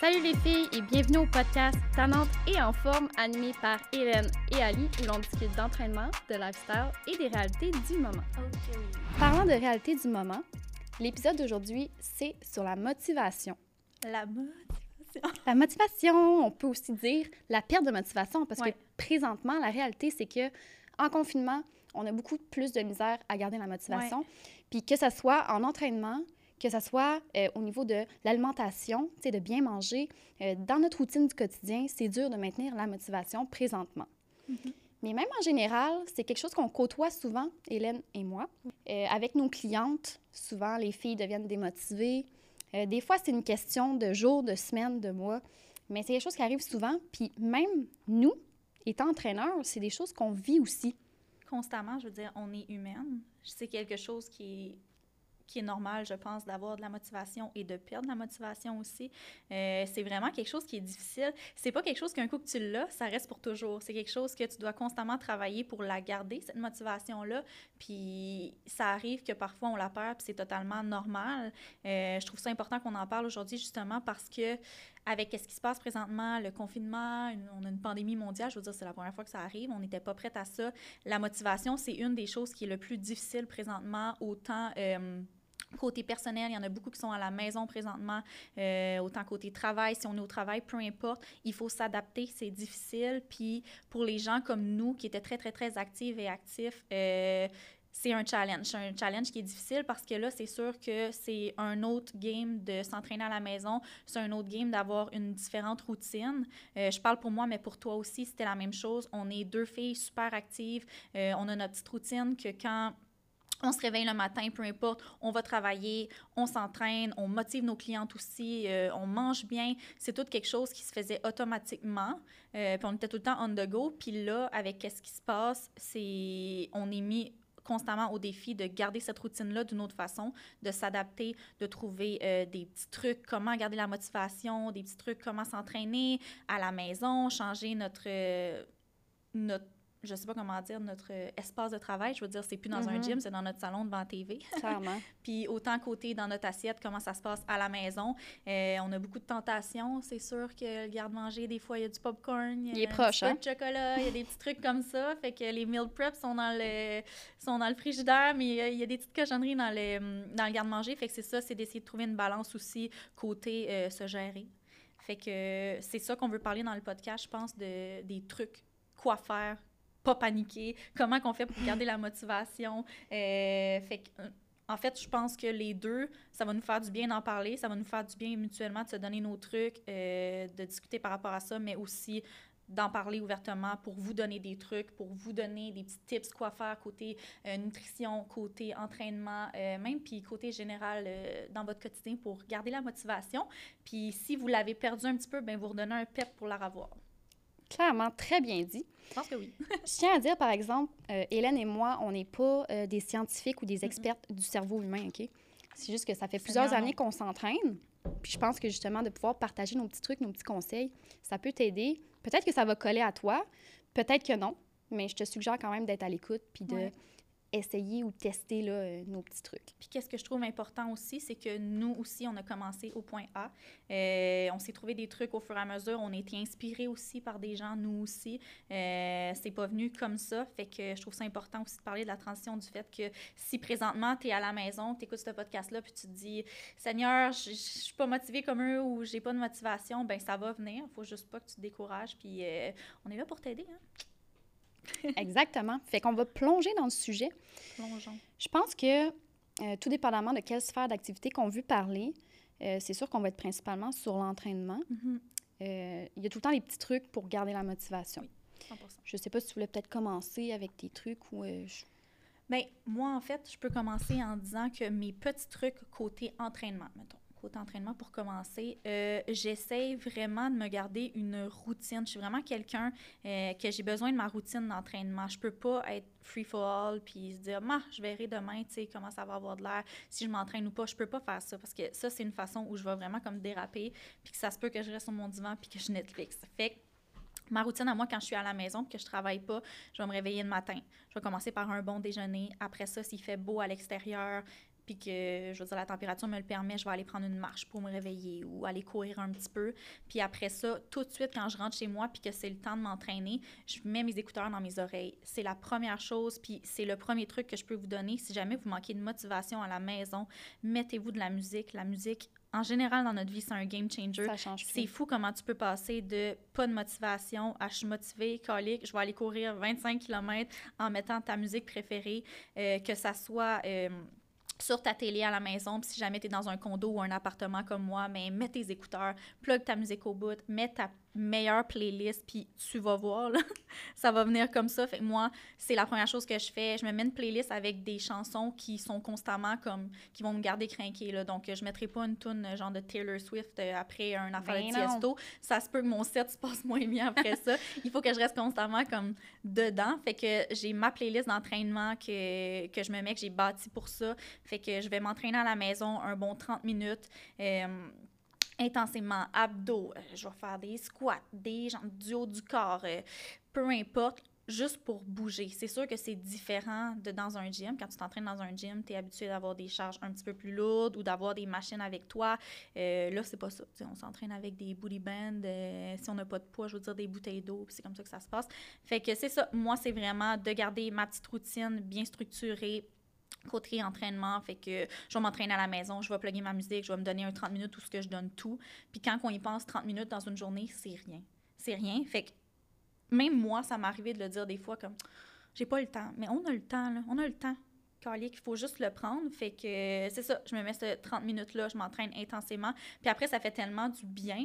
Salut les filles et bienvenue au podcast Tannante et en forme animé par Hélène et Ali où l'on discute d'entraînement, de lifestyle et des réalités du moment. Parlant de réalités du moment, l'épisode d'aujourd'hui c'est sur la motivation. La motivation. La motivation, on peut aussi dire la perte de motivation parce Ouais. que présentement la réalité c'est que en confinement, on a beaucoup plus de misère à garder la motivation. Puis que ça soit en entraînement, que ça soit euh, au niveau de l'alimentation, de bien manger, euh, dans notre routine du quotidien, c'est dur de maintenir la motivation présentement. Mais même en général, c'est quelque chose qu'on côtoie souvent, Hélène et moi. Euh, avec nos clientes, souvent, les filles deviennent démotivées. Des fois, c'est une question de jours, de semaines, de mois. Mais c'est quelque chose qui arrive souvent. Puis même nous, étant entraîneurs, c'est des choses qu'on vit aussi. Constamment, je veux dire, on est humaine. C'est quelque chose qui est, qui est normal, je pense, d'avoir de la motivation et de perdre la motivation aussi. Euh, c'est vraiment quelque chose qui est difficile. C'est pas quelque chose qu'un coup que tu l'as, ça reste pour toujours. C'est quelque chose que tu dois constamment travailler pour la garder, cette motivation-là. Puis ça arrive que parfois on la perd, puis c'est totalement normal. Euh, je trouve ça important qu'on en parle aujourd'hui justement parce que avec ce qui se passe présentement, le confinement, on a une pandémie mondiale, je veux dire, c'est la première fois que ça arrive, on n'était pas prête à ça. La motivation, c'est une des choses qui est le plus difficile présentement, autant euh, côté personnel, il y en a beaucoup qui sont à la maison présentement, euh, autant côté travail, si on est au travail, peu importe, il faut s'adapter, c'est difficile. Puis pour les gens comme nous qui étaient très, très, très actifs et actifs, euh, c'est un challenge. C'est un challenge qui est difficile parce que là, c'est sûr que c'est un autre game de s'entraîner à la maison. C'est un autre game d'avoir une différente routine. Euh, je parle pour moi, mais pour toi aussi, c'était la même chose. On est deux filles super actives. On a notre petite routine que quand on se réveille le matin, peu importe, on va travailler, on s'entraîne, on motive nos clientes aussi, euh, on mange bien. C'est tout quelque chose qui se faisait automatiquement. Euh, puis on était tout le temps on the go. Puis là, avec qu'est-ce qui se passe, c'est on est mis constamment au défi de garder cette routine-là d'une autre façon, de s'adapter, de trouver euh, des petits trucs, comment garder la motivation, des petits trucs, comment s'entraîner à la maison, changer notre, notre je sais pas comment dire, notre euh, espace de travail. Je veux dire, c'est plus dans un Mhm. gym, c'est dans notre salon devant la TV. Clairement. Puis autant côté dans notre assiette, comment ça se passe à la maison. Euh, on a beaucoup de tentations. C'est sûr que le garde-manger, des fois, il y a du popcorn. Il est un proche, petit peu hein? de chocolat, il y a des petits trucs comme ça. Fait que les meal preps sont dans le, sont dans le frigidaire, mais il y a des petites cochonneries dans le, dans le garde-manger. Fait que c'est ça, c'est d'essayer de trouver une balance aussi côté euh, se gérer. Fait que c'est ça qu'on veut parler dans le podcast, je pense, de, des trucs, quoi faire, pas paniquer, comment qu'on fait pour garder la motivation. Euh, euh, en fait, je pense que les deux, ça va nous faire du bien d'en parler, ça va nous faire du bien mutuellement de se donner nos trucs, euh, de discuter par rapport à ça, mais aussi d'en parler ouvertement pour vous donner des trucs, pour vous donner des petits tips quoi faire côté nutrition, côté entraînement, même puis côté général dans votre quotidien pour garder la motivation. Puis si vous l'avez perdu un petit peu, ben vous redonnez un pep pour la revoir. Clairement, très bien dit. Je pense que oui. Je tiens à dire, par exemple, euh, Hélène et moi, on n'est pas euh, des scientifiques ou des expertes du cerveau humain, OK? C'est juste que ça fait plusieurs années qu'on s'entraîne. Puis je pense que justement, de pouvoir partager nos petits trucs, nos petits conseils, ça peut t'aider. Peut-être que ça va coller à toi, peut-être que non, mais je te suggère quand même d'être à l'écoute puis de Ouais. Essayer ou tester là, euh, nos petits trucs. Puis qu'est-ce que je trouve important aussi, c'est que nous aussi, on a commencé au point A. Euh, on s'est trouvé des trucs au fur et à mesure. On a été inspirés aussi par des gens, nous aussi. Euh, c'est pas venu comme ça. Fait que je trouve ça important aussi de parler de la transition du fait que si présentement, tu es à la maison, tu écoutes ce podcast-là, puis tu te dis Seigneur, je suis pas motivée comme eux ou j'ai pas de motivation, ben ça va venir. Faut juste pas que tu te décourages. Puis euh, on est là pour t'aider. Hein? Exactement. Fait qu'on va plonger dans le sujet. Plongeons. Je pense que, euh, tout dépendamment de quelle sphère d'activité qu'on veut parler, euh, c'est sûr qu'on va être principalement sur l'entraînement. Mhm. Euh, il y a tout le temps des petits trucs pour garder la motivation. Oui. 100%. Je sais pas si tu voulais peut-être commencer avec tes trucs ou... je- Bien, moi, en fait, je peux commencer en disant que mes petits trucs côté entraînement, mettons, côté entraînement pour commencer, euh, j'essaie vraiment de me garder une routine. Je suis vraiment quelqu'un euh, que j'ai besoin de ma routine d'entraînement. Je peux pas être free for all puis se dire, je verrai demain, tu sais, comment ça va avoir de l'air, si je m'entraîne ou pas. Je peux pas faire ça parce que ça, c'est une façon où je vais vraiment comme déraper puis que ça se peut que je reste sur mon divan puis que je Netflix. Fait que Ma routine à moi, quand je suis à la maison et que je travaille pas, je vais me réveiller le matin. Je vais commencer par un bon déjeuner. Après ça, s'il fait beau à l'extérieur, puis que, je veux dire, la température me le permet, je vais aller prendre une marche pour me réveiller ou aller courir un petit peu. Puis après ça, tout de suite, quand je rentre chez moi, puis que c'est le temps de m'entraîner, je mets mes écouteurs dans mes oreilles. C'est la première chose, puis c'est le premier truc que je peux vous donner. Si jamais vous manquez de motivation à la maison, mettez-vous de la musique. La musique, en général, dans notre vie, c'est un game changer. Ça change C'est fou comment tu peux passer de pas de motivation à je suis motivée, colique, je vais aller courir 25 km en mettant ta musique préférée, euh, que ça soit... euh, sur ta télé à la maison, puis si jamais tu es dans un condo ou un appartement comme moi, mais mets tes écouteurs, plug ta musique au bout, mets ta meilleure playlist, puis tu vas voir, là, ça va venir comme ça. Fait que moi, c'est la première chose que je fais. Je me mets une playlist avec des chansons qui sont constamment comme, qui vont me garder craquée, là. Donc, je mettrai pas une tune euh, genre de Taylor Swift euh, après un affaire Ben de. Tiesto. Ça se peut que mon set se passe moins bien après ça. Il faut que je reste constamment comme dedans. Fait que j'ai ma playlist d'entraînement que, que je me mets, que j'ai bâti pour ça. Fait que je vais m'entraîner à la maison un bon 30 minutes. euh, intensément, abdos, euh, je vais faire des squats, des jambes du haut du corps, euh, peu importe, juste pour bouger. C'est sûr que c'est différent de dans un gym. Quand tu t'entraînes dans un gym, tu es habitué d'avoir des charges un petit peu plus lourdes ou d'avoir des machines avec toi. Euh, là, c'est pas ça. On s'entraîne avec des booty bands. euh, si on n'a pas de poids, je veux dire des bouteilles d'eau, c'est comme ça que ça se passe. Fait que c'est ça. Moi, c'est vraiment de garder ma petite routine bien structurée, côté entraînement, fait que je vais m'entraîner à la maison, je vais plugger ma musique, je vais me donner un 30 minutes où ce que je donne tout. Puis quand on y pense 30 minutes dans une journée, c'est rien. C'est rien. Fait que même moi, ça m'est arrivé de le dire des fois comme j'ai pas le temps. Mais on a le temps, là. On a le temps. Calique, il faut juste le prendre. Fait que c'est ça, je me mets ce 30 minutes-là, je m'entraîne intensément. Puis après, ça fait tellement du bien.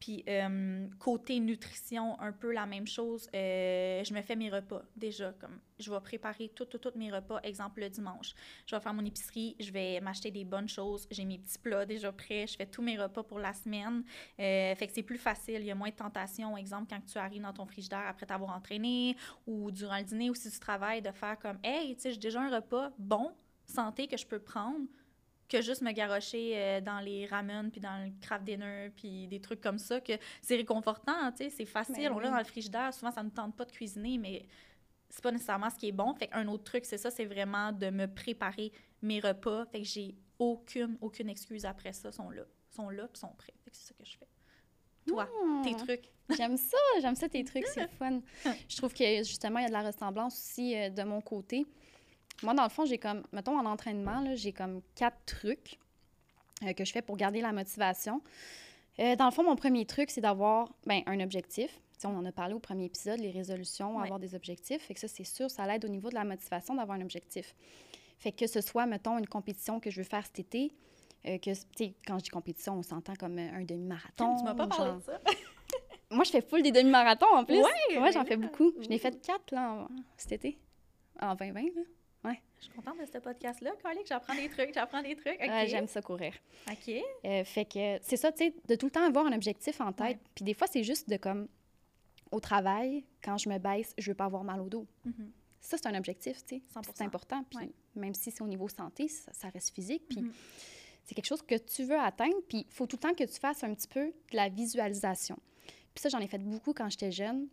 Puis euh, côté nutrition, un peu la même chose. Euh, je me fais mes repas déjà. Comme je vais préparer tous mes repas. Exemple le dimanche. Je vais faire mon épicerie, je vais m'acheter des bonnes choses. J'ai mes petits plats déjà prêts. Je fais tous mes repas pour la semaine. Euh, fait que c'est plus facile. Il y a moins de tentation. Exemple, quand tu arrives dans ton frigidaire après t'avoir entraîné ou durant le dîner ou si tu travailles, de faire comme Hey, tu sais, j'ai déjà un repas bon, santé que je peux prendre que juste me garrocher euh, dans les ramen puis dans le craft dinner puis des trucs comme ça que c'est réconfortant, tu sais, c'est facile, Ben on l'a oui. dans le frigidaire, souvent ça ne tente pas de cuisiner mais c'est pas nécessairement ce qui est bon. Fait qu'un autre truc, c'est ça, c'est vraiment de me préparer mes repas. Fait que j'ai aucune aucune excuse après ça, sont là, sont là puis sont prêts. Fait que c'est ça que je fais. Toi, tes Hmm. trucs. J'aime ça, j'aime ça tes trucs, c'est fun. Je trouve que justement, il y a de la ressemblance aussi euh, de mon côté. Moi, dans le fond, j'ai comme, mettons en entraînement, j'ai comme quatre trucs euh, que je fais pour garder la motivation. Euh, dans le fond, mon premier truc, c'est d'avoir ben, un objectif. On en a parlé au premier épisode, les résolutions, Ouais. avoir des objectifs. Fait que ça, c'est sûr, ça l'aide au niveau de la motivation d'avoir un objectif. Fait que ce soit, mettons, une compétition que je veux faire cet été, euh, que, tu sais, quand je dis compétition, on s'entend comme euh, un demi-marathon. tu m'as pas parlé genre- de ça. moi, je fais full des demi-marathons en plus. Ouais, ouais ben j'en fais beaucoup. Je n'ai fait quatre là, en- cet été, en 2020. Là. Je suis contente de ce podcast-là, Colique. J'apprends des trucs, j'apprends des trucs. OK. Ouais, J'aime ça courir. OK. Euh, fait que c'est ça, tu sais, de tout le temps avoir un objectif en tête. Ouais. Puis des fois, c'est juste de comme, au travail, quand je me baisse, je veux pas avoir mal au dos. Mhm. Ça, c'est un objectif, tu sais. 100%. C'est important. Puis Ouais. même si c'est au niveau santé, ça, ça reste physique. Puis Mhm. c'est quelque chose que tu veux atteindre. Puis il faut tout le temps que tu fasses un petit peu de la visualisation. Puis ça, j'en ai fait beaucoup quand j'étais jeune.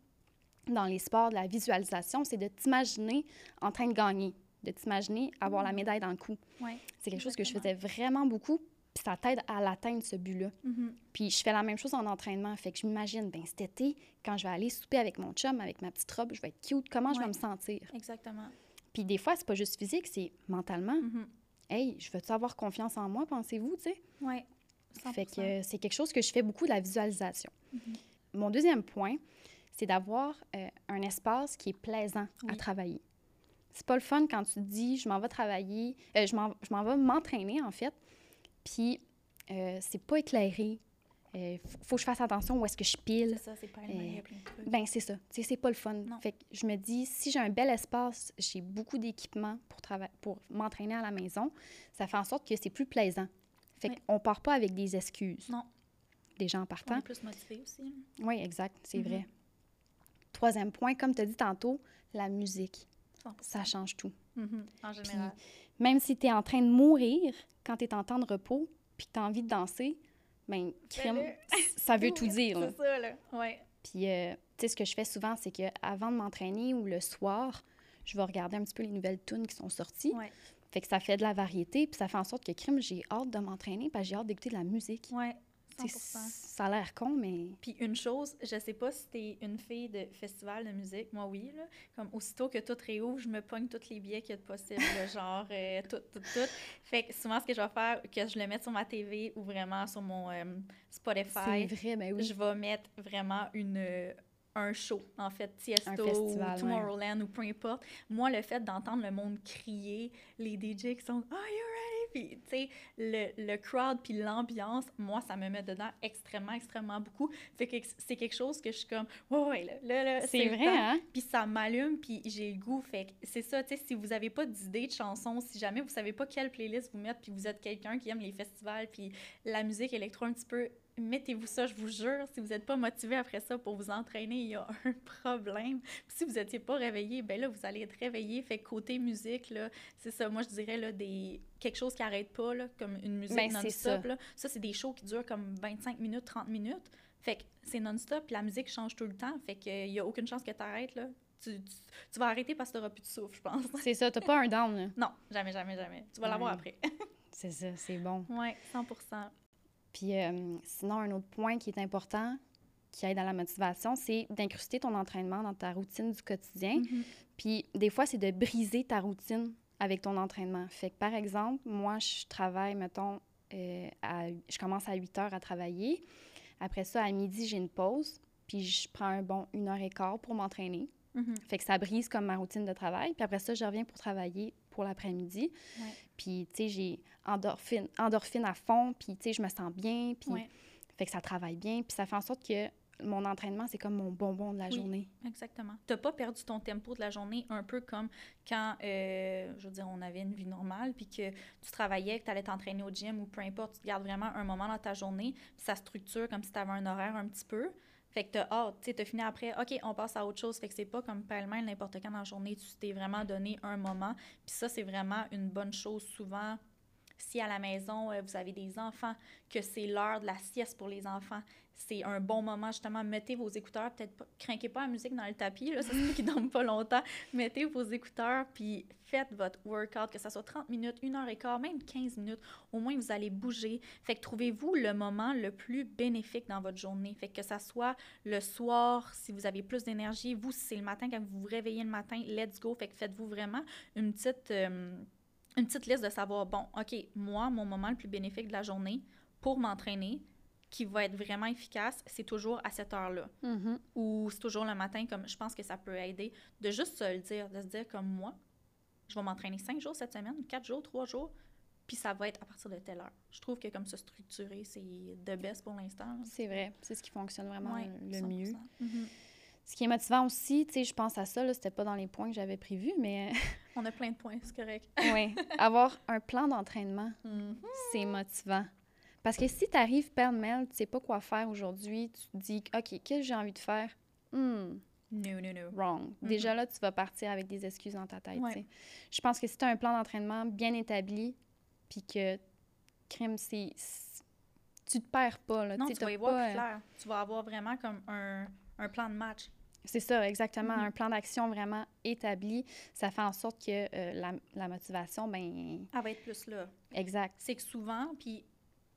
Dans les sports, de la visualisation, c'est de t'imaginer en train de gagner, de t'imaginer avoir la médaille dans le cou. Ouais. C'est quelque chose que je faisais vraiment beaucoup. Puis ça t'aide à l'atteindre, ce but-là. Mhm. Puis je fais la même chose en entraînement. Fait que je m'imagine, ben cet été, quand je vais aller souper avec mon chum, avec ma petite robe, je vais être cute. Comment je vais me sentir? Exactement. Puis des fois, c'est pas juste physique, c'est mentalement. Mhm. Hey, je veux-tu avoir confiance en moi, pensez-vous, tu sais? Ouais. Fait 100%. que euh, c'est quelque chose que je fais beaucoup de la visualisation. Mhm. Mon deuxième point, c'est d'avoir euh, un espace qui est plaisant à Oui. travailler. C'est pas le fun quand tu te dis je m'en vais travailler, euh, je m'en vais m'entraîner en fait, puis euh, c'est pas éclairé. Euh, faut, faut que je fasse attention où est-ce que je pile. C'est ça, c'est pas il trucs. Ben c'est ça. Tu sais, c'est pas le fun. Non. Fait que je me dis, si j'ai un bel espace, j'ai beaucoup d'équipements pour pour m'entraîner à la maison, ça fait en sorte que c'est plus plaisant. Fait Oui. qu'on part pas avec des excuses. Non. Des gens On partant. est plus motivé aussi. là. Oui, exact, c'est Mhm. vrai. Troisième point, comme tu as dit tantôt, la musique. 100%. Ça change tout. Mhm. En général. Même si tu es en train de mourir quand tu es en temps de repos, puis que tu as envie de danser, ben, crème, Fais-le. ça veut tout dire. C'est ça, là. Ouais. Puis, euh, tu sais, ce que je fais souvent, c'est que avant de m'entraîner ou le soir, je vais regarder un petit peu les nouvelles tunes qui sont sorties. Ouais. Fait que ça fait de la variété, puis ça fait en sorte que crime, j'ai hâte de m'entraîner, parce que j'ai hâte d'écouter de la musique. Ouais. Ça a l'air con, mais. Puis une chose, je sais pas si t'es une fille de festival de musique, moi oui, là. Comme aussitôt que tout réouvre, je me pogne tous les billets qu'il y a de possible, genre euh, tout, tout, tout. Fait que souvent, ce que je vais faire, que je le mette sur ma TV ou vraiment sur mon euh, Spotify. C'est vrai, ben oui. Je vais mettre vraiment une euh, un show, en fait, Tiesto ou festival, ouais. Tomorrowland ou peu importe. Moi, le fait d'entendre le monde crier, les DJ qui sont « Are you ready? » Puis, tu sais, le, le crowd puis l'ambiance, moi, ça me met dedans extrêmement, extrêmement beaucoup. Fait que c'est quelque chose que je suis comme « Ouais, ouais, là, là, là C'est vrai, hein? Puis ça m'allume, puis j'ai le goût. Fait que c'est ça, tu sais, si vous avez pas d'idée de chansons, si jamais vous savez pas quelle playlist vous mettre, puis vous êtes quelqu'un qui aime les festivals, puis la musique électro un petit peu, mettez-vous ça, je vous jure. Si vous n'êtes pas motivé après ça pour vous entraîner, il y a un problème. Puis si vous n'étiez pas réveillé, ben là, vous allez être réveillé. Fait que côté musique, là, c'est ça, moi, je dirais, là, des... quelque chose qui n'arrête pas, là, comme une musique Ben, non-stop, ça. Ça, c'est des shows qui durent comme 25 minutes, 30 minutes. Fait que c'est non-stop, la musique change tout le temps. Fait qu'il n'y a aucune chance que tu arrêtes, là. Tu, tu, tu vas arrêter parce que tu n'auras plus de souffle, je pense. C'est ça, t'as pas un down, là. Non, jamais, jamais, jamais. Tu vas l'avoir après. C'est ça, c'est bon. oui, 100 Puis euh, sinon, un autre point qui est important, qui aide à la motivation, c'est d'incruster ton entraînement dans ta routine du quotidien. Mhm. Puis des fois, c'est de briser ta routine avec ton entraînement. Fait que par exemple, moi, je travaille, mettons, euh, à- je commence à 8 heures à travailler. Après ça, à midi, j'ai une pause. Puis je prends un bon une heure et quart pour m'entraîner. Mhm. Fait que ça brise comme ma routine de travail. Puis après ça, je reviens pour travailler pour l'après-midi. Ouais. Puis, tu sais, j'ai endorphine, endorphine à fond. Puis, tu sais, je me sens bien. Puis, Ouais. fait que ça travaille bien. Puis ça fait en sorte que mon entraînement, c'est comme mon bonbon de la Oui. journée. Exactement. Tu n'as pas perdu ton tempo de la journée, un peu comme quand, euh, je veux dire, on avait une vie normale, puis que tu travaillais, que tu allais t'entraîner au gym ou peu importe, tu te gardes vraiment un moment dans ta journée, puis ça structure comme si tu avais un horaire un petit peu. Fait que tu as hâte, tu sais, tu fini après, OK, on passe à autre chose. Fait que c'est pas comme pêle-mêle n'importe quand dans la journée, tu t'es vraiment donné un moment. Puis ça, c'est vraiment une bonne chose souvent. Si à la maison, euh, vous avez des enfants, que c'est l'heure de la sieste pour les enfants, c'est un bon moment, justement. Mettez vos écouteurs, peut-être craquez pas la musique dans le tapis, là, se peut qu'ils dorment pas longtemps. Mettez vos écouteurs, puis faites votre workout, que ça soit 30 minutes, 1 heure et quart, même 15 minutes. Au moins, vous allez bouger. Fait que trouvez-vous le moment le plus bénéfique dans votre journée. Fait que ça soit le soir, si vous avez plus d'énergie. Vous, si c'est le matin, quand vous vous réveillez le matin, let's go. Fait que faites-vous vraiment une petite... euh, une petite liste de savoir, bon, OK, moi, mon moment le plus bénéfique de la journée pour m'entraîner, qui va être vraiment efficace, c'est toujours à cette heure-là. Mhm. Ou c'est toujours le matin, comme je pense que ça peut aider, de juste se le dire, de se dire comme moi, je vais m'entraîner cinq jours cette semaine, quatre jours, trois jours, puis ça va être à partir de telle heure. Je trouve que comme ça structuré, c'est de best pour l'instant. C'est vrai. C'est ce qui fonctionne vraiment Ouais, le 100%. mieux. Ce qui est motivant aussi, tu sais, je pense à ça, là, c'était pas dans les points que j'avais prévus, mais On a plein de points, c'est correct. oui, avoir un plan d'entraînement, Mhm. c'est motivant. Parce que si tu arrives pêle-mêle, tu sais pas quoi faire aujourd'hui, tu te dis, OK, qu'est-ce que j'ai envie de faire? Hmm, No, no, no. wrong. Déjà là, tu vas partir avec des excuses dans ta tête. Ouais. tu sais. Je pense que si tu as un plan d'entraînement bien établi, puis que crime, c'est. c'est- Tu te perds pas. Là, Non, tu vas y voir plus euh, clair. Tu vas avoir vraiment comme un, un plan de match. C'est ça, exactement. Mhm. Un plan d'action vraiment établi. Ça fait en sorte que euh, la, la motivation, ben Elle va être plus là. exact. c'est que souvent, puis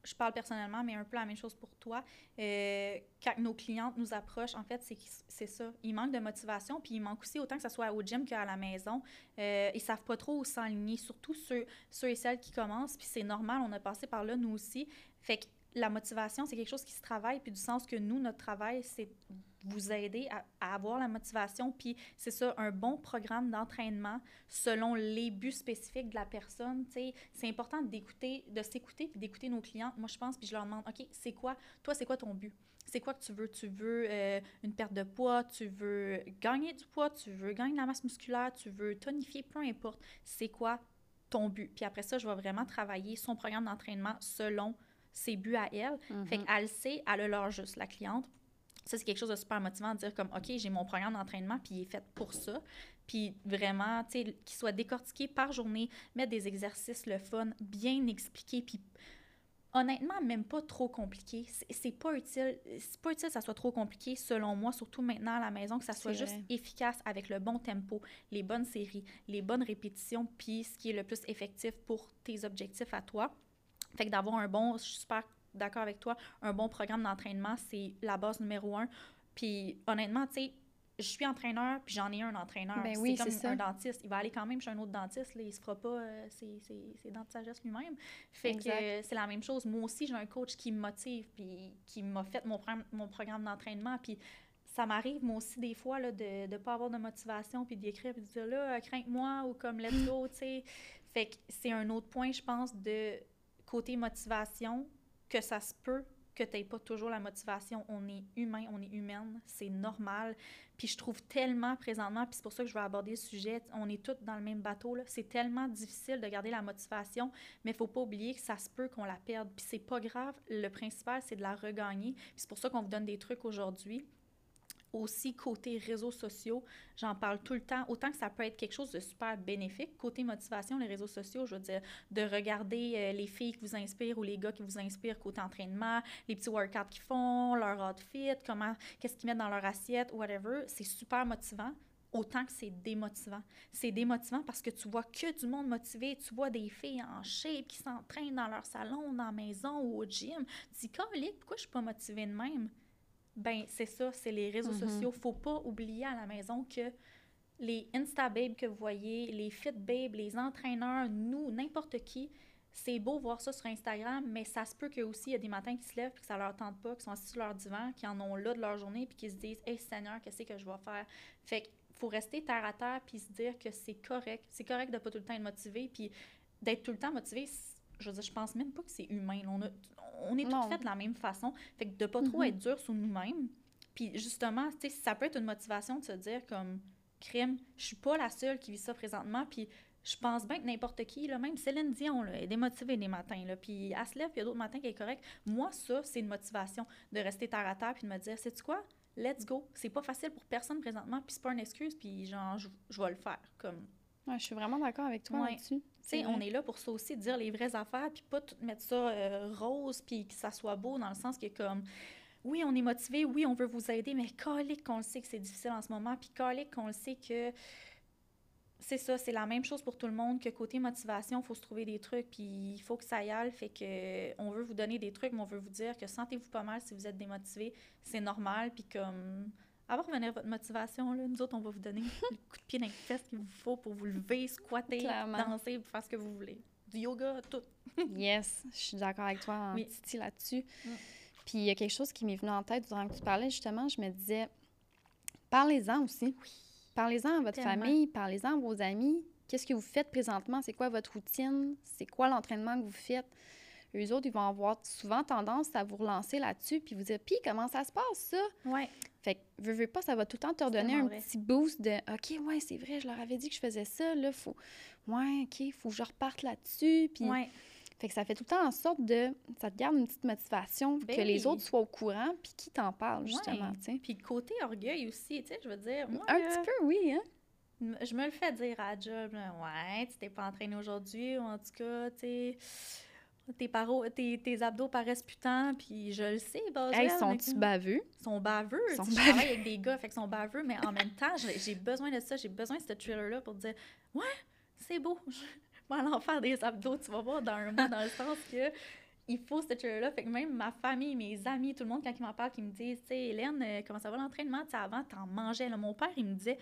je parle personnellement, mais un peu la même chose pour toi, euh, quand nos clientes nous approchent, en fait, c'est ça. Ils manquent de motivation, puis ils manquent aussi, autant que ce soit au gym qu'à la maison, euh, ils savent pas trop où s'enligner, surtout ceux, ceux et celles qui commencent, puis c'est normal, on a passé par là, nous aussi. Fait que la motivation, c'est quelque chose qui se travaille, puis du sens que nous, notre travail, c'est vous aider à, avoir la motivation, puis c'est ça, un bon programme d'entraînement selon les buts spécifiques de la personne, c'est important d'écouter, de s'écouter, puis d'écouter nos clientes. Moi, je pense, puis je leur demande, OK, c'est quoi, toi, c'est quoi ton but? C'est quoi que tu veux? Tu veux euh, une perte de poids, tu veux gagner du poids, tu veux gagner de la masse musculaire, tu veux tonifier, peu importe. C'est quoi ton but? Puis après ça, je vais vraiment travailler son programme d'entraînement selon ses buts à elle. Fait Mhm. qu'elle le sait, elle a l'heure juste, la cliente. Ça, c'est quelque chose de super motivant de dire comme, OK, j'ai mon programme d'entraînement, puis il est fait pour ça. Puis vraiment, tu sais, qu'il soit décortiqué par journée, mettre des exercices le fun, bien expliqué, puis honnêtement, même pas trop compliqué. C'est pas utile. C'est pas utile que ça soit trop compliqué, selon moi, surtout maintenant à la maison, que ça soit juste efficace avec le bon tempo, les bonnes séries, les bonnes répétitions, puis ce qui est le plus effectif pour tes objectifs à toi. Fait que d'avoir un bon, je suis super d'accord avec toi, un bon programme d'entraînement, c'est la base numéro un. Puis honnêtement, tu sais, je suis entraîneur, puis j'en ai un entraîneur. Ben oui, c'est comme ça. un dentiste. Il va aller quand même chez un autre dentiste. Là, il se fera pas euh, ses, dents de sagesse lui-même. Fait que euh, c'est la même chose. Moi aussi, j'ai un coach qui me motive, puis qui m'a fait mon, mon programme d'entraînement. Puis ça m'arrive, moi aussi, des fois, là, de ne pas avoir de motivation, puis d'écrire, puis de dire là, crains-moi, ou comme let's go, tu sais. Fait que c'est un autre point, je pense, de côté motivation, que ça se peut que tu n'aies pas toujours la motivation. On est humain, on est humaine, c'est normal. Puis je trouve tellement présentement, puis c'est pour ça que je veux aborder le sujet, on est tous dans le même bateau, c'est tellement difficile de garder la motivation, mais il faut pas oublier que ça se peut qu'on la perde. Puis c'est pas grave, le principal, c'est de la regagner. Puis c'est pour ça qu'on vous donne des trucs aujourd'hui aussi côté réseaux sociaux, j'en parle tout le temps, autant que ça peut être quelque chose de super bénéfique. Côté motivation, les réseaux sociaux, je veux dire, de regarder euh, les filles qui vous inspirent ou les gars qui vous inspirent côté entraînement, les petits workouts qu'ils font, leur outfit, comment, qu'est-ce qu'ils mettent dans leur assiette, whatever, c'est super motivant. Autant que c'est démotivant. C'est démotivant parce que tu vois que du monde motivé, tu vois des filles en shape qui s'entraînent dans leur salon, dans la maison ou au gym. Tu dis, pourquoi je suis pas motivée de même? Ben c'est ça, c'est les réseaux mm-hmm. sociaux. Faut pas oublier à la maison que les Insta Babes que vous voyez, les Fit Babes, les entraîneurs, nous, n'importe qui, c'est beau voir ça sur Instagram, mais ça se peut qu'il aussi, il y a des matins qui se lèvent et que ça leur tente pas, qui sont assis sur leur divan, qui en ont là de leur journée puis qui se disent Hey Seigneur, qu'est-ce que je vais faire? Fait qu'il faut rester terre à terre puis se dire que c'est correct. C'est correct de pas tout le temps être motivé puis d'être tout le temps motivé, je veux dire, je pense même pas que c'est humain. On, a, on est tous faits de la même façon. Fait que de pas trop mm-hmm. être dur sur nous-mêmes. Puis justement, tu sais, ça peut être une motivation de se dire comme crime, je suis pas la seule qui vit ça présentement. Puis je pense bien que n'importe qui, là, même Céline Dion, là, est démotivée des matins. Là, puis elle se lève, puis il y a d'autres matins qui est correct. Moi, ça, c'est une motivation de rester terre à terre puis de me dire, sais-tu quoi? Let's go. C'est pas facile pour personne présentement, puis c'est pas une excuse, puis genre, je, vais le faire. Comme... Ouais, je suis vraiment d'accord avec toi là-dessus. Tu sais, on est là pour ça aussi, dire les vraies affaires, puis pas tout mettre ça euh, rose, puis que ça soit beau, dans le sens que comme, oui, on est motivé, oui, on veut vous aider, mais calique qu'on le sait que c'est difficile en ce moment, puis calique qu'on le sait que c'est ça, c'est la même chose pour tout le monde, que côté motivation, il faut se trouver des trucs, puis il faut que ça y aille, fait que on veut vous donner des trucs, mais on veut vous dire que sentez-vous pas mal si vous êtes démotivé, c'est normal, puis comme de revenir votre motivation, là, nous autres, on va vous donner le coup de pied dans les fesses qu'il vous faut pour vous lever, squatter, danser, faire ce que vous voulez. Du yoga, tout. yes, je suis d'accord avec toi en Titi là-dessus. Mm. Puis il y a quelque chose qui m'est venu en tête durant que tu parlais, justement, je me disais, parlez-en aussi. Parlez-en à votre famille, parlez-en à vos amis. Qu'est-ce que vous faites présentement? C'est quoi votre routine? C'est quoi l'entraînement que vous faites? eux autres, ils vont avoir souvent tendance à vous relancer là-dessus, puis vous dire, puis comment ça se passe, ça? Ouais. Fait que, veux, veux pas, ça va tout le temps te redonner un petit boost de, OK, ouais, c'est vrai, je leur avais dit que je faisais ça, là, faut, ouais, OK, faut que je reparte là-dessus, puis... Ouais. Fait que ça fait tout le temps en sorte de. Ça te garde une petite motivation, ben que les autres soient au courant, puis qui t'en parle, justement. sais. Puis côté orgueil aussi, tu sais, je veux dire. Moi, un petit peu, oui, hein? Je me le fais dire à job, ouais, tu t'es pas entraîné aujourd'hui, ou en tout cas, tu sais tes, paro tes, tes, abdos paraissent putain, puis je le sais, Hey, sont-ils baveux? Ils sont baveux. Sont Je travaille avec des gars, fait qu'ils sont baveux, mais en même temps, j'ai besoin de ça, j'ai besoin de ce thriller-là pour dire « Ouais, c'est beau, je vais aller en faire des abdos, tu vas voir, dans un mois, dans le sens que il faut ce thriller-là. Fait que même ma famille, mes amis, tout le monde, quand ils m'en parlent, qui me disent, tu sais, Hélène, euh, comment ça va l'entraînement? Tu sais, avant, t'en mangeais. Là. Mon père, il me disait,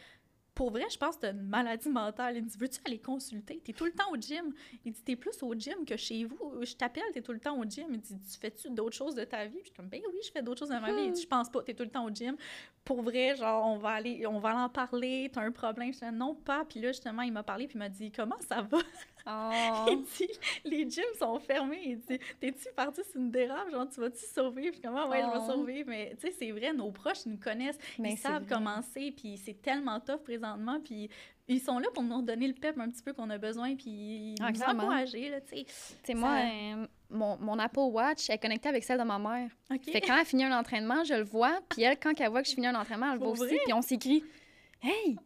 pour vrai, je pense que t'as une maladie mentale. Il me dit Veux-tu aller consulter? T'es tout le temps au gym. Il dit T'es plus au gym que chez vous. Je t'appelle, t'es tout le temps au gym. Il dit Tu fais-tu d'autres choses de ta vie? Je suis comme Ben oui, je fais d'autres choses de ma vie. Il dit Je pense pas, t'es tout le temps au gym. Pour vrai, genre, on va aller, on va en parler. T'as un problème Je dis Non, pas. Puis là, justement, il m'a parlé, puis il m'a dit Comment ça va? Oh. Il dit Les gyms sont fermés. Il dit T'es-tu parti sur une dérape? Genre, tu vas-tu survivre? Puis comment Ouais, je vais oh. survivre. Mais tu sais, c'est vrai, nos proches, ils nous connaissent. ils savent comment c'est. Puis c'est tellement tough présentement. Puis ils sont là pour nous donner le pep un petit peu qu'on a besoin. Puis ah, nous encourager, là, tu sais. moi, euh, mon, mon, Apple Watch est connecté avec celle de ma mère. Fait quand elle finit un entraînement, je le vois. Puis elle, quand elle voit que je finis un entraînement, elle le voit aussi. Puis on s'écrit Hey,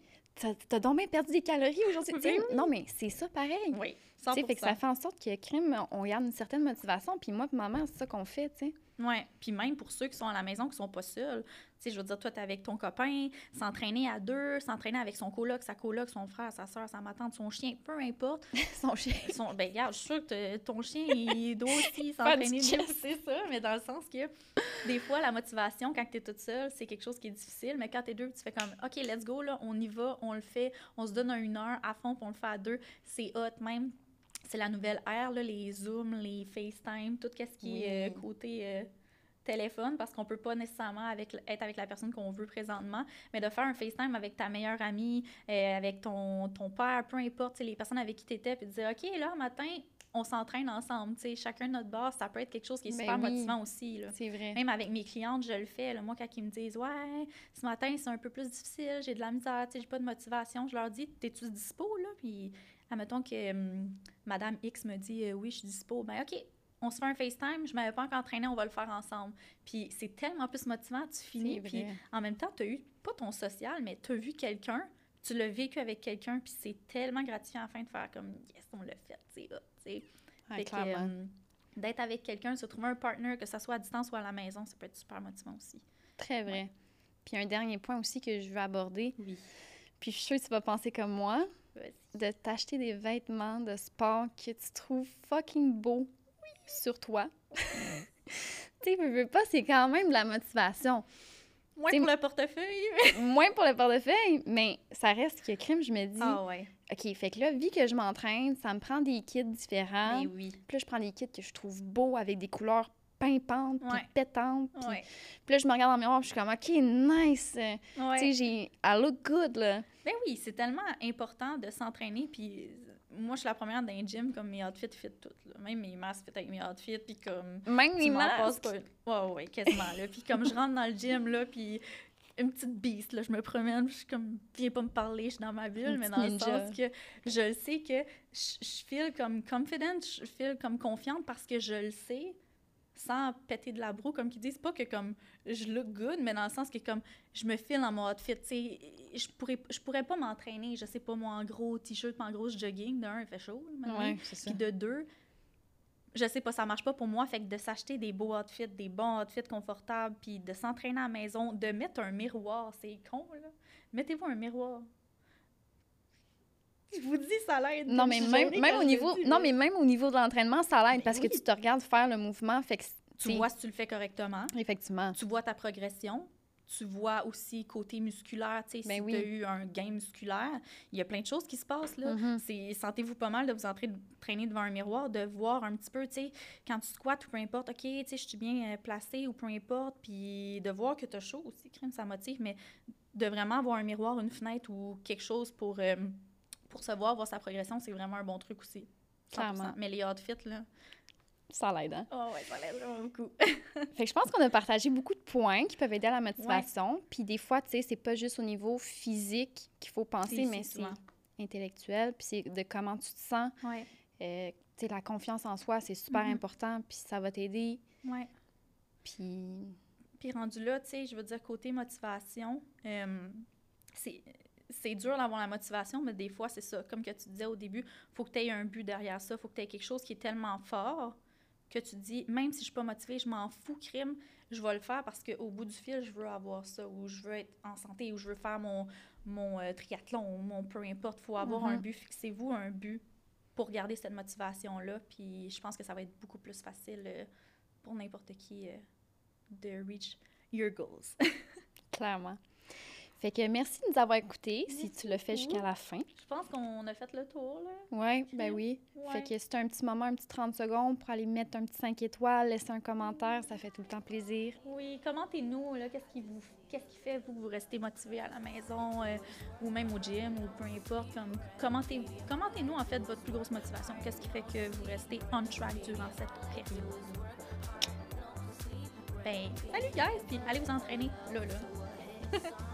t'as donc bien perdu des calories aujourd'hui. Oui. Non, mais c'est ça pareil. Oui, Tu sais, 100%. fait que ça fait en sorte que crime, on garde une certaine motivation. Puis moi, maman, c'est ça qu'on fait, tu sais. Ouais, puis même pour ceux qui sont à la maison, qui sont pas seuls, tu sais, je veux dire, toi, t'es avec ton copain, s'entraîner à deux, s'entraîner avec son coloc, sa coloc, son frère, sa soeur, sa tante, son chien, peu importe. Son chien. Son, ben, regarde, je suis sûre que ton chien, il doit aussi s'entraîner. C'est ça, mais dans le sens que des fois, la motivation, quand t'es toute seule, c'est quelque chose qui est difficile, mais quand t'es deux, tu fais comme, OK, let's go, là, on y va, on le fait, on se donne un une heure à fond, puis on le fait à deux. C'est hot, même. C'est la nouvelle ère, là, les Zoom, les FaceTime, tout ce qui est euh, côté euh, téléphone, parce qu'on peut pas nécessairement avec, être avec la personne qu'on veut présentement, mais de faire un FaceTime avec ta meilleure amie, euh, avec ton, ton père, peu importe, les personnes avec qui tu étais, puis de dire, OK, là, matin, on s'entraîne ensemble, tu sais, chacun notre base, ça peut être quelque chose qui est Ben super oui. motivant aussi. C'est vrai. Même avec mes clientes, je le fais. là. Moi, quand ils me disent Ouais, ce matin, c'est un peu plus difficile, j'ai de la misère, tu sais, j'ai pas de motivation, je leur dis T'es-tu dispo là? Puis, admettons que hum, Madame X me dit Euh, Oui, je suis dispo. Ben, OK, on se fait un FaceTime, je m'avais pas encore entraîné, on va le faire ensemble. Puis, c'est tellement plus motivant, tu finis. Puis, en même temps, tu as eu, pas ton social, mais tu as vu quelqu'un, tu l'as vécu avec quelqu'un, puis c'est tellement gratifiant à la fin de faire comme Yes, on l'a fait, tu sais. Ouais, euh, d'être avec quelqu'un, se trouver un partner, que ça soit à distance ou à la maison, ça peut être super motivant aussi. Très vrai. Puis un dernier point aussi que je veux aborder, Oui. puis je suis sûre que tu vas penser comme moi. De t'acheter des vêtements de sport que tu trouves fucking beaux sur toi. tu sais, veux, veux pas, c'est quand même de la motivation. Moins T'sais, pour le portefeuille. Moins pour le portefeuille, mais ça reste que crime, je me dis, Ah ouais. OK, fait que là, vu que je m'entraîne, ça me prend des kits différents. Mais oui. Puis là, je prends des kits que je trouve beaux avec des couleurs pimpantes, puis Ouais. pétantes. Puis Ouais. là, je me regarde dans le miroir, je suis comme, OK, nice. Ouais. Tu sais, j'ai. I look good, là. Ben oui, c'est tellement important de s'entraîner. Puis moi, je suis la première dans les gym, comme mes outfits fit toutes. Là. Même mes masques fit avec mes outfits. Puis comme. Même les masques. pas. Ouais, ouais, quasiment. Là. Puis comme je rentre dans le gym, là, puis une petite beast, là, je me promène, je suis comme, viens pas me parler, je suis dans ma bulle, Une mais dans le sens que je le sais que je, je feel comme confident, je feel comme confiante parce que je le sais sans péter de la broue, comme qu'ils disent, pas que comme je look good, mais dans le sens que comme je me file dans mon outfit, tu sais, je pourrais, je pourrais pas m'entraîner, je sais pas, moi, en gros t-shirt, en gros jogging, d'un, il fait chaud. Ouais. Puis de deux, je sais pas, ça marche pas pour moi. Fait que de s'acheter des beaux outfits, des bons outfits confortables, puis de s'entraîner à la maison, de mettre un miroir, c'est con, là. Mettez-vous un miroir. Je vous dis, ça l'aide. Non, mais même, au niveau, dis, non, mais même au niveau de l'entraînement, ça l'aide Ben parce que tu te regardes faire le mouvement. Fait que, Tu vois si tu le fais correctement. Effectivement. Tu vois ta progression. Tu vois aussi côté musculaire, tu sais, Ben si oui. tu as eu un gain musculaire, il y a plein de choses qui se passent, là. Mhm. C'est sentez-vous pas mal de vous entrer traîner devant un miroir, de voir un petit peu, tu sais, quand tu squattes ou peu importe, OK, tu sais, je suis bien euh, placée ou peu importe, puis de voir que tu as chaud aussi, crème, ça motive, mais de vraiment avoir un miroir, une fenêtre ou quelque chose pour, euh, pour se voir, voir sa progression, c'est vraiment un bon truc aussi. 100%. Clairement. Mais les outfits, là. Ça l'aide, hein? Oh ouais, ça l'aide vraiment beaucoup. Fait que je pense qu'on a partagé beaucoup de points qui peuvent aider à la motivation. Puis des fois, tu sais, c'est pas juste au niveau physique qu'il faut penser, mais c'est intellectuel. Puis c'est de comment tu te sens. Ouais, Euh, tu sais, la confiance en soi, c'est super Mhm. important. Puis ça va t'aider. ouais. Puis Puis rendu là, tu sais, je veux dire, côté motivation, euh, c'est c'est dur d'avoir la motivation, mais des fois, c'est ça. Comme que tu disais au début, faut que tu aies un but derrière ça, faut que tu aies quelque chose qui est tellement fort que tu dis, même si je suis pas motivée, je m'en fous, crime, je vais le faire parce qu'au bout du fil, je veux avoir ça, ou je veux être en santé, ou je veux faire mon, mon euh, triathlon, ou mon peu importe. faut avoir un Mhm. but. Fixez-vous un but pour garder cette motivation-là. Puis je pense que ça va être beaucoup plus facile euh, pour n'importe qui euh, de reach your goals. clairement. Fait que merci de nous avoir écoutés si tu l'as fait beaucoup. jusqu'à la fin. Je pense qu'on a fait le tour, là. Oui, ben oui. Ouais. Fait que c'est un petit moment, un petit 30 secondes pour aller mettre un petit 5 étoiles, laisser un commentaire, ça fait tout le temps plaisir. Oui, commentez-nous, là, qu'est-ce qui vous... Qu'est-ce qui fait, vous, que vous restez motivé à la maison, euh, ou même au gym, ou peu importe. Comme, commentez, commentez-nous, en fait, votre plus grosse motivation. Qu'est-ce qui fait que vous restez on track durant cette période? Ben, salut, guys! Puis allez vous entraîner, là, là.